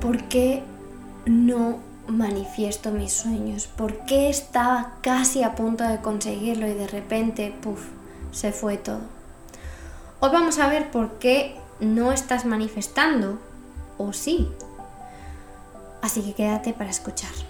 ¿por qué no manifiesto mis sueños? ¿Por qué estaba casi a punto de conseguirlo y de repente, puff, se fue todo? Hoy vamos a ver por qué no estás manifestando o sí. Así que quédate para escuchar.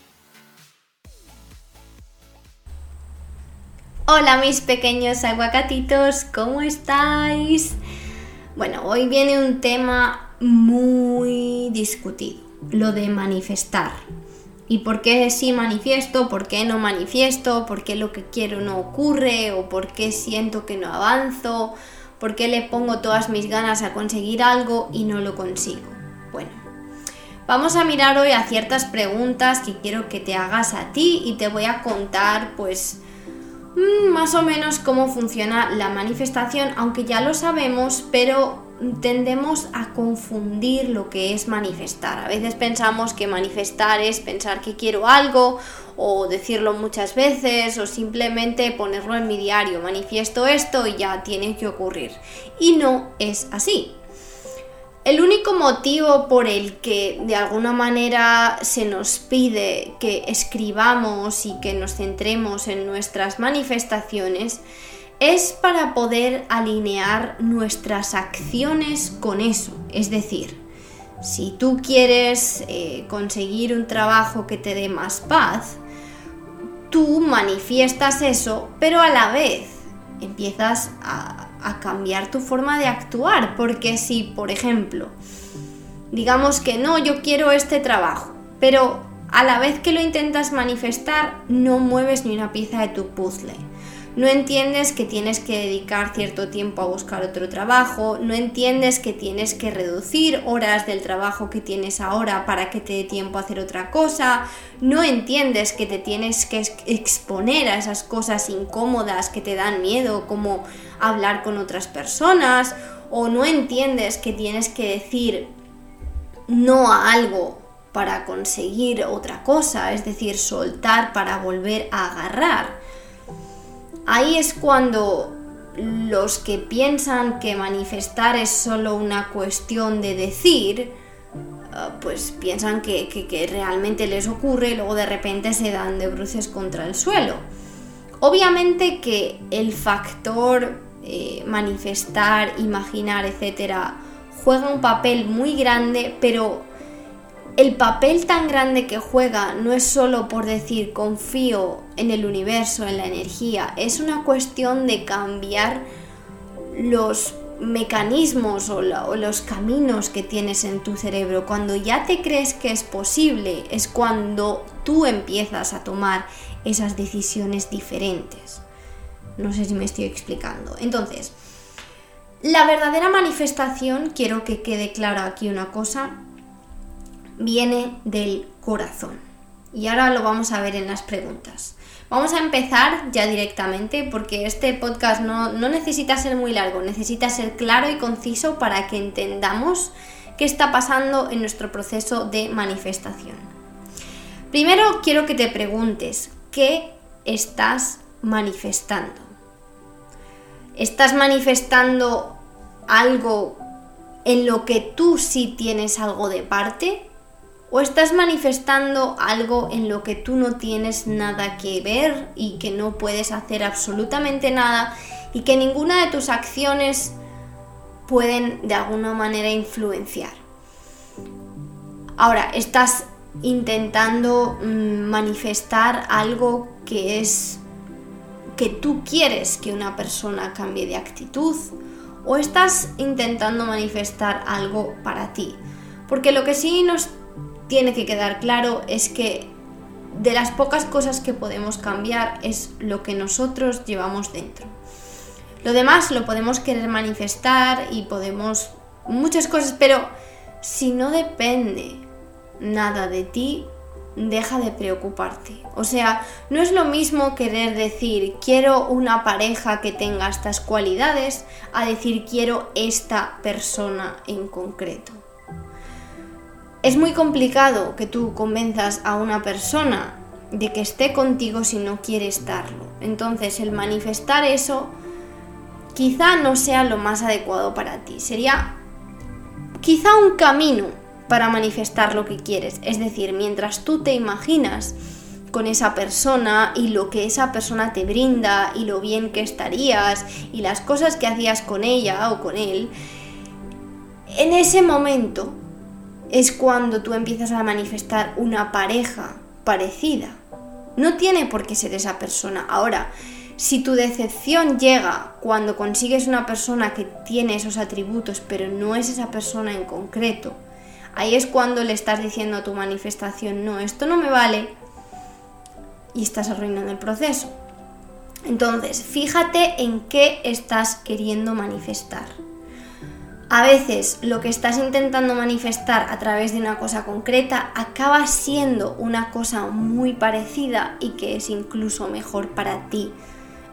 Hola mis pequeños aguacatitos, ¿cómo estáis? Bueno, hoy viene un tema muy discutido, lo de manifestar. ¿Y por qué sí manifiesto? ¿Por qué no manifiesto? ¿Por qué lo que quiero no ocurre? ¿O por qué siento que no avanzo? ¿Por qué le pongo todas mis ganas a conseguir algo y no lo consigo? Bueno, vamos a mirar hoy a ciertas preguntas que quiero que te hagas a ti y te voy a contar pues Mm, más o menos cómo funciona la manifestación, aunque ya lo sabemos, pero tendemos a confundir lo que es manifestar. A veces pensamos que manifestar es pensar que quiero algo o decirlo muchas veces o simplemente ponerlo en mi diario, manifiesto esto y ya tiene que ocurrir. Y no es así. El único motivo por el que de alguna manera se nos pide que escribamos y que nos centremos en nuestras manifestaciones es para poder alinear nuestras acciones con eso. Es decir, si tú quieres eh, conseguir un trabajo que te dé más paz, tú manifiestas eso, pero a la vez empiezas a a cambiar tu forma de actuar, porque si, por ejemplo, digamos que no, yo quiero este trabajo, pero a la vez que lo intentas manifestar, no mueves ni una pieza de tu puzzle no entiendes que tienes que dedicar cierto tiempo a buscar otro trabajo, no entiendes que tienes que reducir horas del trabajo que tienes ahora para que te dé tiempo a hacer otra cosa, no entiendes que te tienes que exponer a esas cosas incómodas que te dan miedo, como hablar con otras personas, o no entiendes que tienes que decir no a algo para conseguir otra cosa, es decir, soltar para volver a agarrar Ahí es cuando los que piensan que manifestar es solo una cuestión de decir, ah, pues piensan que, realmente les ocurre y luego de repente se dan de bruces contra el suelo. Obviamente que el factor eh, manifestar, imaginar, etcétera, juega un papel muy grande, pero el papel tan grande que juega no es solo por decir confío en el universo, en la energía, es una cuestión de cambiar los mecanismos o, los caminos que tienes en tu cerebro. Cuando ya te crees que es posible, es cuando tú empiezas a tomar esas decisiones diferentes. No sé si me estoy explicando. Entonces, la verdadera manifestación, quiero que quede clara aquí una cosa, viene del corazón. Y ahora lo vamos a ver en las preguntas. Vamos a empezar ya directamente porque este podcast no, necesita ser muy largo, necesita ser claro y conciso para que entendamos qué está pasando en nuestro proceso de manifestación. Primero quiero que te preguntes, ¿qué estás manifestando? ¿Estás manifestando algo en lo que tú sí tienes algo de parte? O estás manifestando algo en lo que tú no tienes nada que ver y que no puedes hacer absolutamente nada y que ninguna de tus acciones pueden de alguna manera influenciar. Ahora, estás intentando mm, manifestar algo que es que tú quieres que una persona cambie de actitud o estás intentando manifestar algo para ti. Porque lo que sí nos tiene que quedar claro es que de las pocas cosas que podemos cambiar es lo que nosotros llevamos dentro. Lo demás lo podemos querer manifestar y podemos muchas cosas, pero si no depende nada de ti, deja de preocuparte. O sea, no es lo mismo querer decir quiero una pareja que tenga estas cualidades a decir quiero esta persona en concreto. Es muy complicado que tú convenzas a una persona de que esté contigo si no quiere estarlo. Entonces el manifestar eso quizá no sea lo más adecuado para ti. Sería quizá un camino para manifestar lo que quieres. Es decir, mientras tú te imaginas con esa persona y lo que esa persona te brinda y lo bien que estarías y las cosas que hacías con ella o con él, en ese momento es cuando tú empiezas a manifestar una pareja parecida. No tiene por qué ser esa persona. Ahora, si tu decepción llega cuando consigues una persona que tiene esos atributos, pero no es esa persona en concreto, ahí es cuando le estás diciendo a tu manifestación, no, esto no me vale, y estás arruinando el proceso. Entonces, fíjate en qué estás queriendo manifestar. A veces lo que estás intentando manifestar a través de una cosa concreta acaba siendo una cosa muy parecida y que es incluso mejor para ti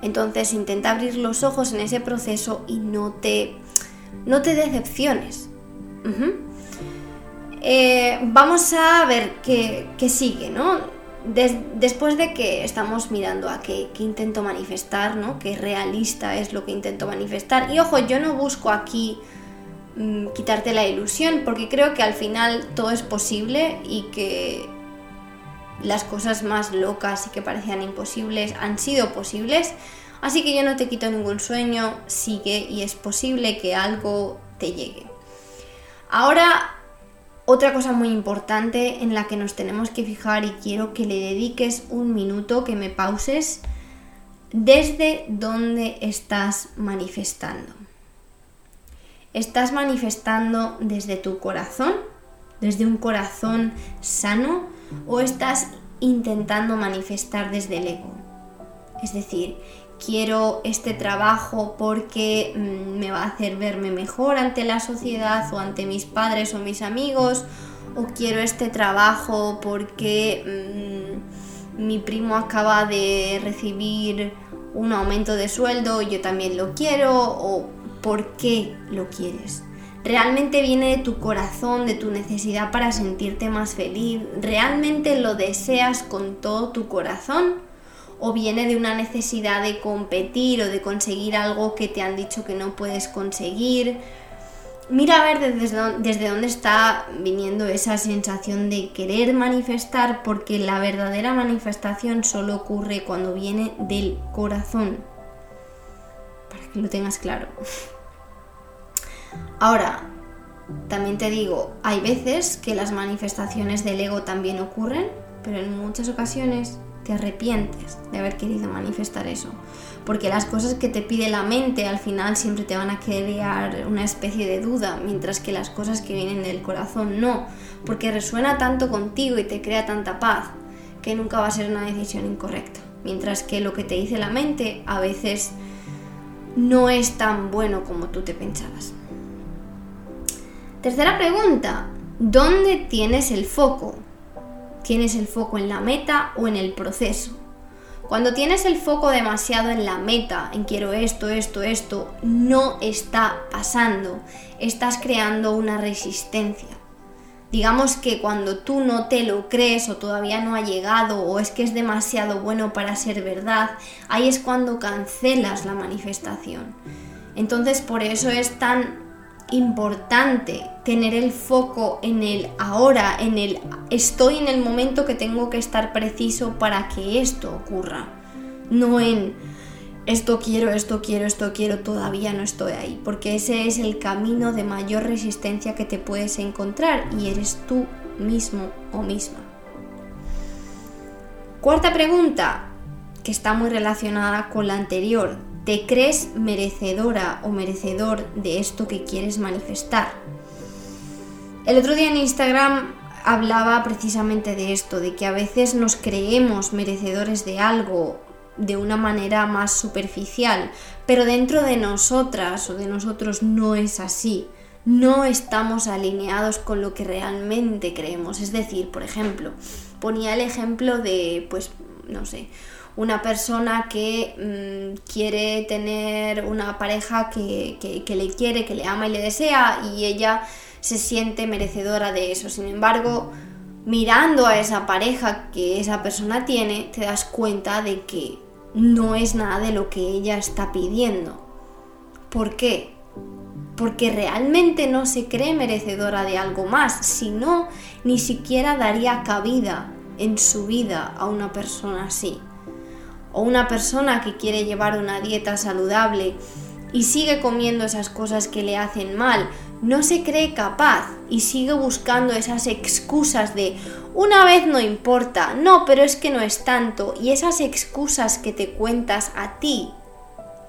entonces intenta abrir los ojos en ese proceso y no te, no te decepciones. Eh, vamos a ver qué, sigue, ¿no? después de que estamos mirando a qué, intento manifestar, ¿no? Qué realista es lo que intento manifestar. Y ojo, yo no busco aquí mm, quitarte la ilusión, porque creo que al final todo es posible y que las cosas más locas y que parecían imposibles han sido posibles. Así que yo no te quito ningún sueño, sigue y es posible que algo te llegue. Ahora, otra cosa muy importante en la que nos tenemos que fijar y quiero que le dediques un minuto, que me pauses, desde dónde estás manifestando. ¿Estás manifestando desde tu corazón? ¿Desde un corazón sano? o estás intentando manifestar desde el ego. Es decir, quiero este trabajo porque mm, me va a hacer verme mejor ante la sociedad o ante mis padres o mis amigos, o quiero este trabajo porque mm, mi primo acaba de recibir un aumento de sueldo yo también lo quiero, o por qué lo quieres realmente viene de tu corazón, de tu necesidad para sentirte más feliz, realmente lo deseas con todo tu corazón o viene de una necesidad de competir o de conseguir algo que te han dicho que no puedes conseguir. Mira a ver desde, dónde está viniendo esa sensación de querer manifestar, porque la verdadera manifestación solo ocurre cuando viene del corazón. Para que lo tengas claro. Ahora, también te digo, hay veces que las manifestaciones del ego también ocurren, pero en muchas ocasiones te arrepientes de haber querido manifestar eso. Porque las cosas que te pide la mente al final siempre te van a crear una especie de duda, mientras que las cosas que vienen del corazón no, porque resuena tanto contigo y te crea tanta paz que nunca va a ser una decisión incorrecta. Mientras que lo que te dice la mente a veces no es tan bueno como tú te pensabas. Tercera pregunta, ¿dónde tienes el foco? ¿Tienes el foco en la meta o en el proceso? Cuando tienes el foco demasiado en la meta, en quiero esto, esto, esto, no está pasando. Estás creando una resistencia. Digamos que cuando tú no te lo crees o todavía no ha llegado o es que es demasiado bueno para ser verdad, ahí es cuando cancelas la manifestación. Entonces por eso es tan importante tener el foco en el ahora, en el estoy en el momento que tengo que estar preciso para que esto ocurra, no en esto quiero, esto quiero, esto quiero, todavía no estoy ahí, porque ese es el camino de mayor resistencia que te puedes encontrar y eres tú mismo o misma. Cuarta pregunta, que está muy relacionada con la anterior, ¿Te crees merecedora o merecedor de esto que quieres manifestar? El otro día en Instagram hablaba precisamente de esto, de que a veces nos creemos merecedores de algo de una manera más superficial, pero dentro de nosotras o de nosotros no es así. no estamos alineados con lo que realmente creemos. Es decir, por ejemplo, ponía el ejemplo de, pues, no sé, una persona que mm, quiere tener una pareja que, que, le quiere, que le ama y le desea y ella se siente merecedora de eso. Sin embargo, mirando a esa pareja que esa persona tiene, te das cuenta de que no es nada de lo que ella está pidiendo. ¿Por qué? Porque realmente no se cree merecedora de algo más, si no, ni siquiera daría cabida en su vida a una persona así o una persona que quiere llevar una dieta saludable y sigue comiendo esas cosas que le hacen mal, no se cree capaz y sigue buscando esas excusas de una vez no importa, no, pero es que no es tanto, y esas excusas que te cuentas a ti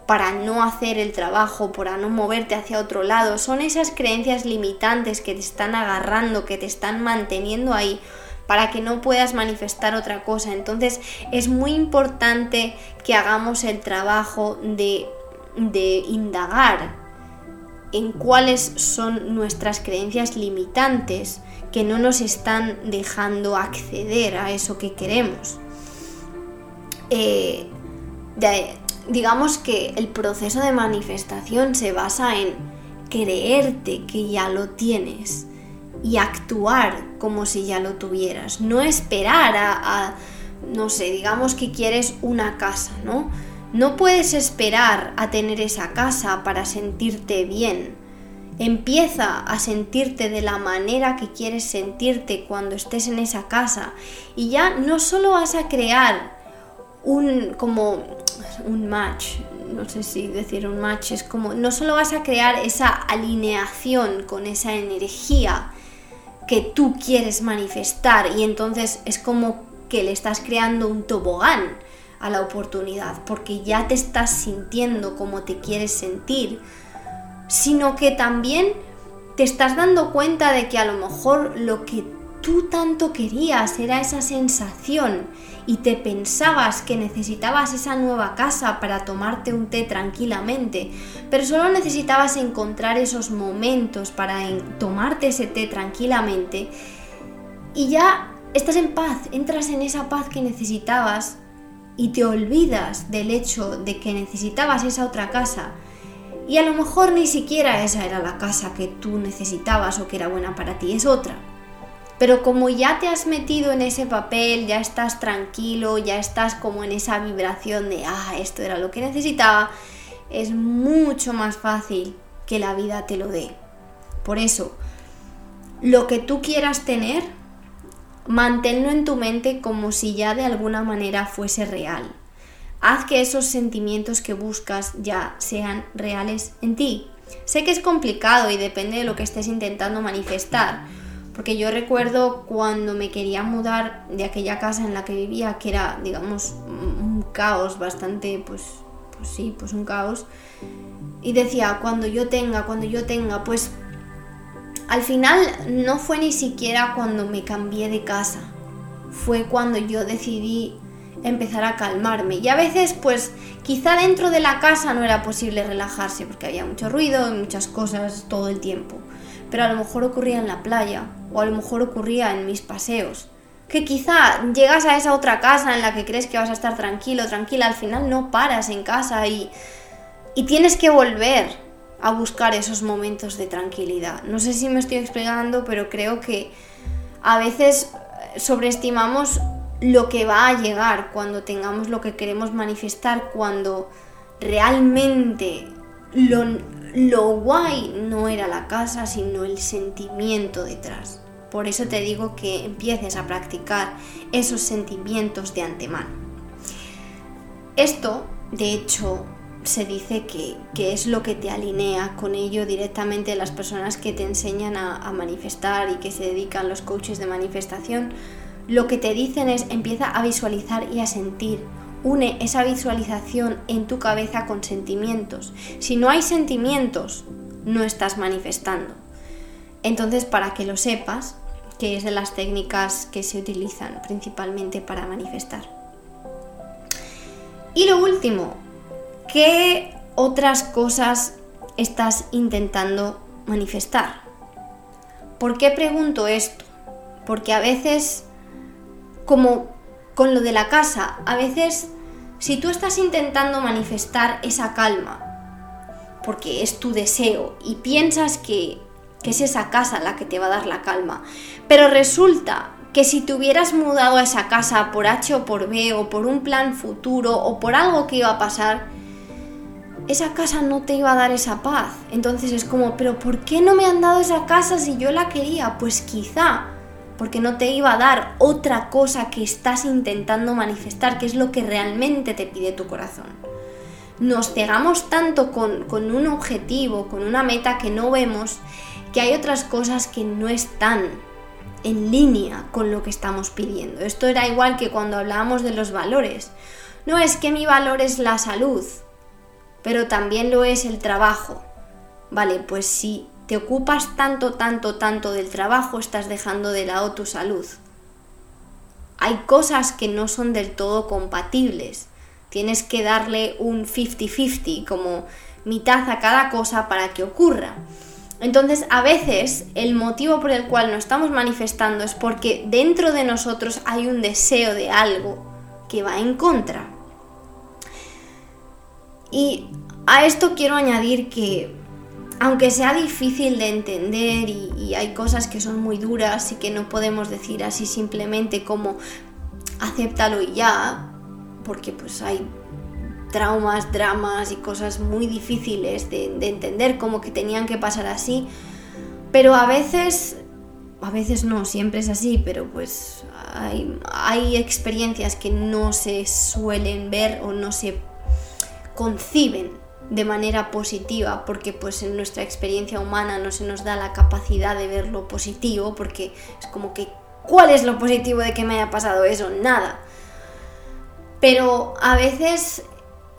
para no hacer el trabajo, para no moverte hacia otro lado, son esas creencias limitantes que te están agarrando, que te están manteniendo ahí para que no puedas manifestar otra cosa. Entonces es muy importante que hagamos el trabajo de, indagar en cuáles son nuestras creencias limitantes que no nos están dejando acceder a eso que queremos. Eh, digamos que el proceso de manifestación se basa en creerte que ya lo tienes y actuar como si ya lo tuvieras. No esperar a, no sé, digamos que quieres una casa, ¿no? No puedes esperar a tener esa casa para sentirte bien. Empieza a sentirte de la manera que quieres sentirte cuando estés en esa casa y ya no solo vas a crear un como un match, no sé si decir un match, es como no solo vas a crear esa alineación con esa energía que tú quieres manifestar y entonces es como que le estás creando un tobogán a la oportunidad porque ya te estás sintiendo como te quieres sentir, sino que también te estás dando cuenta de que a lo mejor lo que tú tanto querías era esa sensación y te pensabas que necesitabas esa nueva casa para tomarte un té tranquilamente, pero solo necesitabas encontrar esos momentos para tomarte ese té tranquilamente y ya estás en paz, entras en esa paz que necesitabas y te olvidas del hecho de que necesitabas esa otra casa. Y a lo mejor ni siquiera esa era la casa que tú necesitabas o que era buena para ti, es otra. Pero como ya te has metido en ese papel, ya estás tranquilo, ya estás como en esa vibración de, ah, esto era lo que necesitaba, es mucho más fácil que la vida te lo dé. Por eso, lo que tú quieras tener, manténlo en tu mente como si ya de alguna manera fuese real. Haz que esos sentimientos que buscas ya sean reales en ti. Sé que es complicado y depende de lo que estés intentando manifestar porque yo recuerdo cuando me quería mudar de aquella casa en la que vivía, que era, digamos, un caos bastante, pues, pues sí, pues un caos. Y decía, cuando yo tenga, cuando yo tenga, pues al final no fue ni siquiera cuando me cambié de casa. Fue cuando yo decidí empezar a calmarme. Y a veces, pues, quizá dentro de la casa no era posible relajarse porque había mucho ruido y muchas cosas todo el tiempo pero a lo mejor ocurría en la playa o a lo mejor ocurría en mis paseos. Que quizá llegas a esa otra casa en la que crees que vas a estar tranquilo, tranquila, al final no paras en casa y, y tienes que volver a buscar esos momentos de tranquilidad. No sé si me estoy explicando, pero creo que a veces sobreestimamos lo que va a llegar cuando tengamos lo que queremos manifestar, cuando realmente lo, lo guay no era la casa, sino el sentimiento detrás. Por eso te digo que empieces a practicar esos sentimientos de antemano. Esto, de hecho, se dice que, es lo que te alinea con ello directamente las personas que te enseñan a, a manifestar y que se dedican los coaches de manifestación. Lo que te dicen es empieza a visualizar y a sentir Une esa visualización en tu cabeza con sentimientos. Si no hay sentimientos, no estás manifestando. Entonces, para que lo sepas, que es de las técnicas que se utilizan principalmente para manifestar. Y lo último, ¿qué otras cosas estás intentando manifestar. ¿Por qué pregunto esto? Porque a veces, como con lo de la casa, a veces si tú estás intentando manifestar esa calma, porque es tu deseo, y piensas que, es esa casa la que te va a dar la calma, pero resulta que si te hubieras mudado a esa casa por H o por B o por un plan futuro o por algo que iba a pasar, esa casa no te iba a dar esa paz. Entonces es como, pero ¿por qué no me han dado esa casa si yo la quería? Pues quizá porque no te iba a dar otra cosa que estás intentando manifestar, que es lo que realmente te pide tu corazón. Nos cegamos tanto con, con un objetivo, con una meta que no vemos, que hay otras cosas que no están en línea con lo que estamos pidiendo. Esto era igual que cuando hablábamos de los valores. No es que mi valor es la salud, pero también lo es el trabajo. Vale, pues sí te ocupas tanto, tanto, tanto del trabajo, estás dejando de lado tu salud. Hay cosas que no son del todo compatibles. Tienes que darle un 50-50, como mitad a cada cosa para que ocurra. Entonces, a veces el motivo por el cual no estamos manifestando es porque dentro de nosotros hay un deseo de algo que va en contra. Y a esto quiero añadir que aunque sea difícil de entender y, hay cosas que son muy duras y que no podemos decir así simplemente como acéptalo y ya, porque pues hay traumas, dramas y cosas muy difíciles de, entender como que tenían que pasar así, pero a veces, a veces no, siempre es así, pero pues hay, experiencias que no se suelen ver o no se conciben de manera positiva, porque pues en nuestra experiencia humana no se nos da la capacidad de ver lo positivo, porque es como que, ¿cuál es lo positivo de que me haya pasado eso? Nada. Pero a veces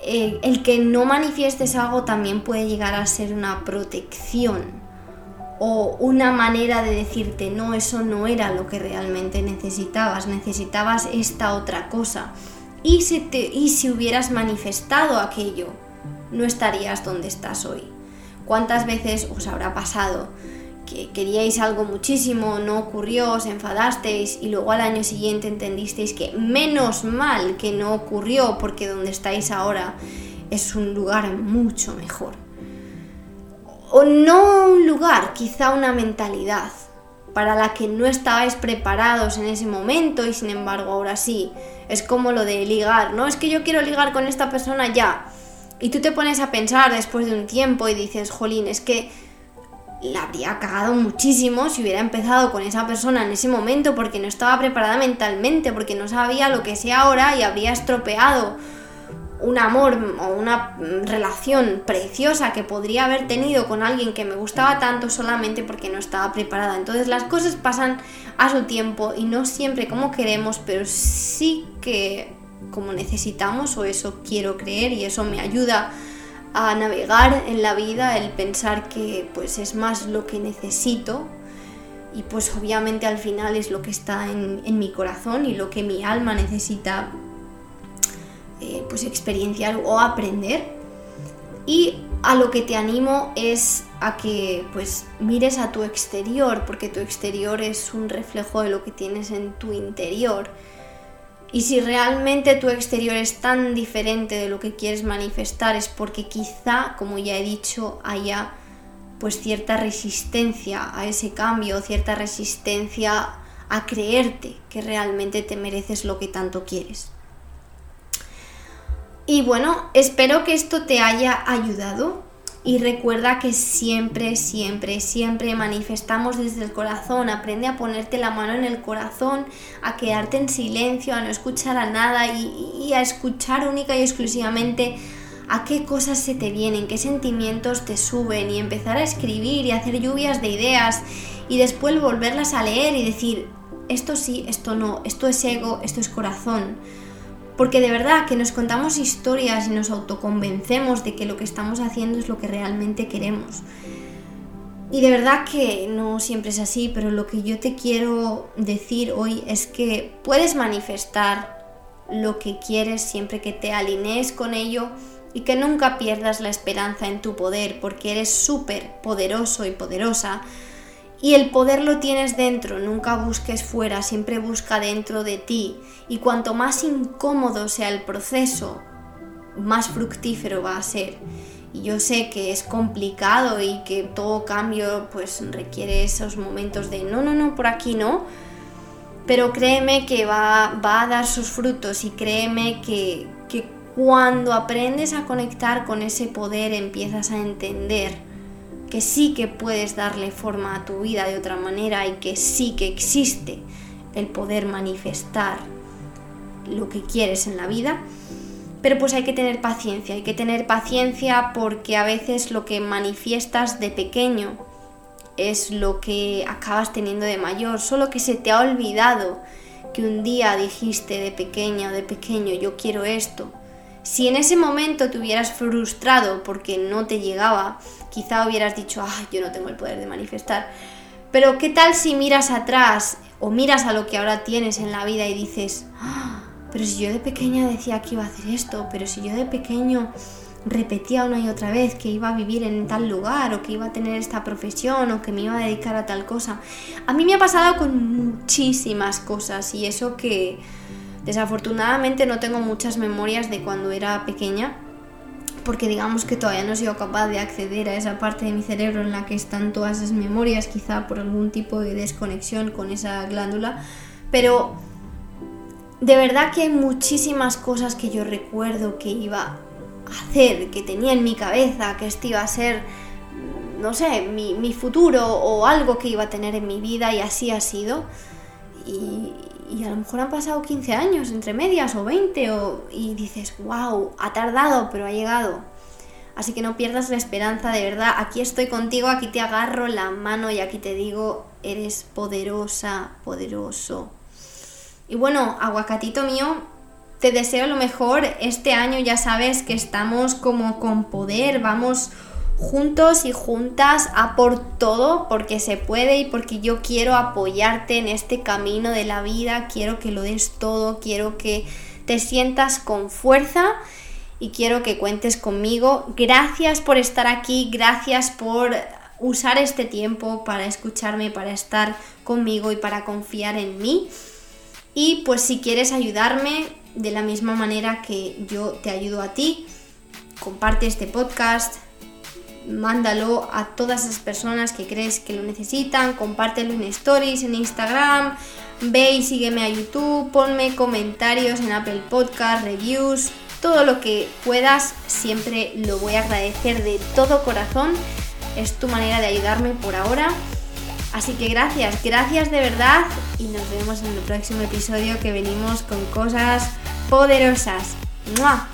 eh, el que no manifiestes algo también puede llegar a ser una protección o una manera de decirte, no, eso no era lo que realmente necesitabas, necesitabas esta otra cosa. Y si, te, y si hubieras manifestado aquello, no estarías donde estás hoy. ¿Cuántas veces os habrá pasado que queríais algo muchísimo, no ocurrió, os enfadasteis y luego al año siguiente entendisteis que menos mal que no ocurrió porque donde estáis ahora es un lugar mucho mejor? O no un lugar, quizá una mentalidad para la que no estabais preparados en ese momento y sin embargo ahora sí. Es como lo de ligar, ¿no? Es que yo quiero ligar con esta persona ya y tú te pones a pensar después de un tiempo y dices, jolín, es que la habría cagado muchísimo si hubiera empezado con esa persona en ese momento porque no estaba preparada mentalmente, porque no sabía lo que sé ahora y habría estropeado un amor o una relación preciosa que podría haber tenido con alguien que me gustaba tanto solamente porque no estaba preparada. Entonces las cosas pasan a su tiempo y no siempre como queremos, pero sí que como necesitamos o eso quiero creer y eso me ayuda a navegar en la vida, el pensar que pues es más lo que necesito y pues obviamente al final es lo que está en, mi corazón y lo que mi alma necesita eh, pues experienciar o aprender. Y a lo que te animo es a que pues mires a tu exterior porque tu exterior es un reflejo de lo que tienes en tu interior y si realmente tu exterior es tan diferente de lo que quieres manifestar es porque quizá, como ya he dicho, haya pues cierta resistencia a ese cambio, cierta resistencia a creerte que realmente te mereces lo que tanto quieres. Y bueno, espero que esto te haya ayudado y recuerda que siempre, siempre, siempre manifestamos desde el corazón. Aprende a ponerte la mano en el corazón, a quedarte en silencio, a no escuchar a nada y, a escuchar única y exclusivamente a qué cosas se te vienen, qué sentimientos te suben y empezar a escribir y hacer lluvias de ideas y después volverlas a leer y decir, esto sí, esto no, esto es ego, esto es corazón porque de verdad que nos contamos historias y nos autoconvencemos de que lo que estamos haciendo es lo que realmente queremos. Y de verdad que no siempre es así, pero lo que yo te quiero decir hoy es que puedes manifestar lo que quieres siempre que te alinees con ello y que nunca pierdas la esperanza en tu poder porque eres súper poderoso y poderosa y el poder lo tienes dentro, nunca busques fuera, siempre busca dentro de ti y cuanto más incómodo sea el proceso, más fructífero va a ser. Y yo sé que es complicado y que todo cambio pues requiere esos momentos de no, no, no, por aquí no, pero créeme que va, va a dar sus frutos y créeme que, que cuando aprendes a conectar con ese poder empiezas a entender que sí que puedes darle forma a tu vida de otra manera y que sí que existe el poder manifestar lo que quieres en la vida. Pero pues hay que tener paciencia, hay que tener paciencia porque a veces lo que manifiestas de pequeño es lo que acabas teniendo de mayor, solo que se te ha olvidado que un día dijiste de pequeña o de pequeño yo quiero esto. Si en ese momento te hubieras frustrado porque no te llegaba, quizá hubieras dicho, ah, yo no tengo el poder de manifestar. Pero ¿qué tal si miras atrás o miras a lo que ahora tienes en la vida y dices, ah, pero si yo de pequeña decía que iba a hacer esto, pero si yo de pequeño repetía una y otra vez que iba a vivir en tal lugar o que iba a tener esta profesión o que me iba a dedicar a tal cosa. A mí me ha pasado con muchísimas cosas y eso que desafortunadamente no tengo muchas memorias de cuando era pequeña porque digamos que todavía no he sido capaz de acceder a esa parte de mi cerebro en la que están todas esas memorias, quizá por algún tipo de desconexión con esa glándula, pero de verdad que hay muchísimas cosas que yo recuerdo que iba a hacer, que tenía en mi cabeza, que este iba a ser, no sé, mi, futuro o algo que iba a tener en mi vida y así ha sido. Y, y a lo mejor han pasado 15 años entre medias o 20 o, y dices, wow, ha tardado, pero ha llegado. Así que no pierdas la esperanza, de verdad, aquí estoy contigo, aquí te agarro la mano y aquí te digo, eres poderosa, poderoso. Y bueno, aguacatito mío, te deseo lo mejor. Este año ya sabes que estamos como con poder, vamos juntos y juntas a por todo porque se puede y porque yo quiero apoyarte en este camino de la vida, quiero que lo des todo, quiero que te sientas con fuerza y quiero que cuentes conmigo. Gracias por estar aquí, gracias por usar este tiempo para escucharme, para estar conmigo y para confiar en mí. Y pues si quieres ayudarme de la misma manera que yo te ayudo a ti, comparte este podcast, mándalo a todas esas personas que crees que lo necesitan, compártelo en stories, en Instagram, ve y sígueme a YouTube, ponme comentarios en Apple Podcast, reviews, todo lo que puedas, siempre lo voy a agradecer de todo corazón. Es tu manera de ayudarme por ahora. Así que gracias, gracias de verdad y nos vemos en el próximo episodio que venimos con cosas poderosas. ¡Mua!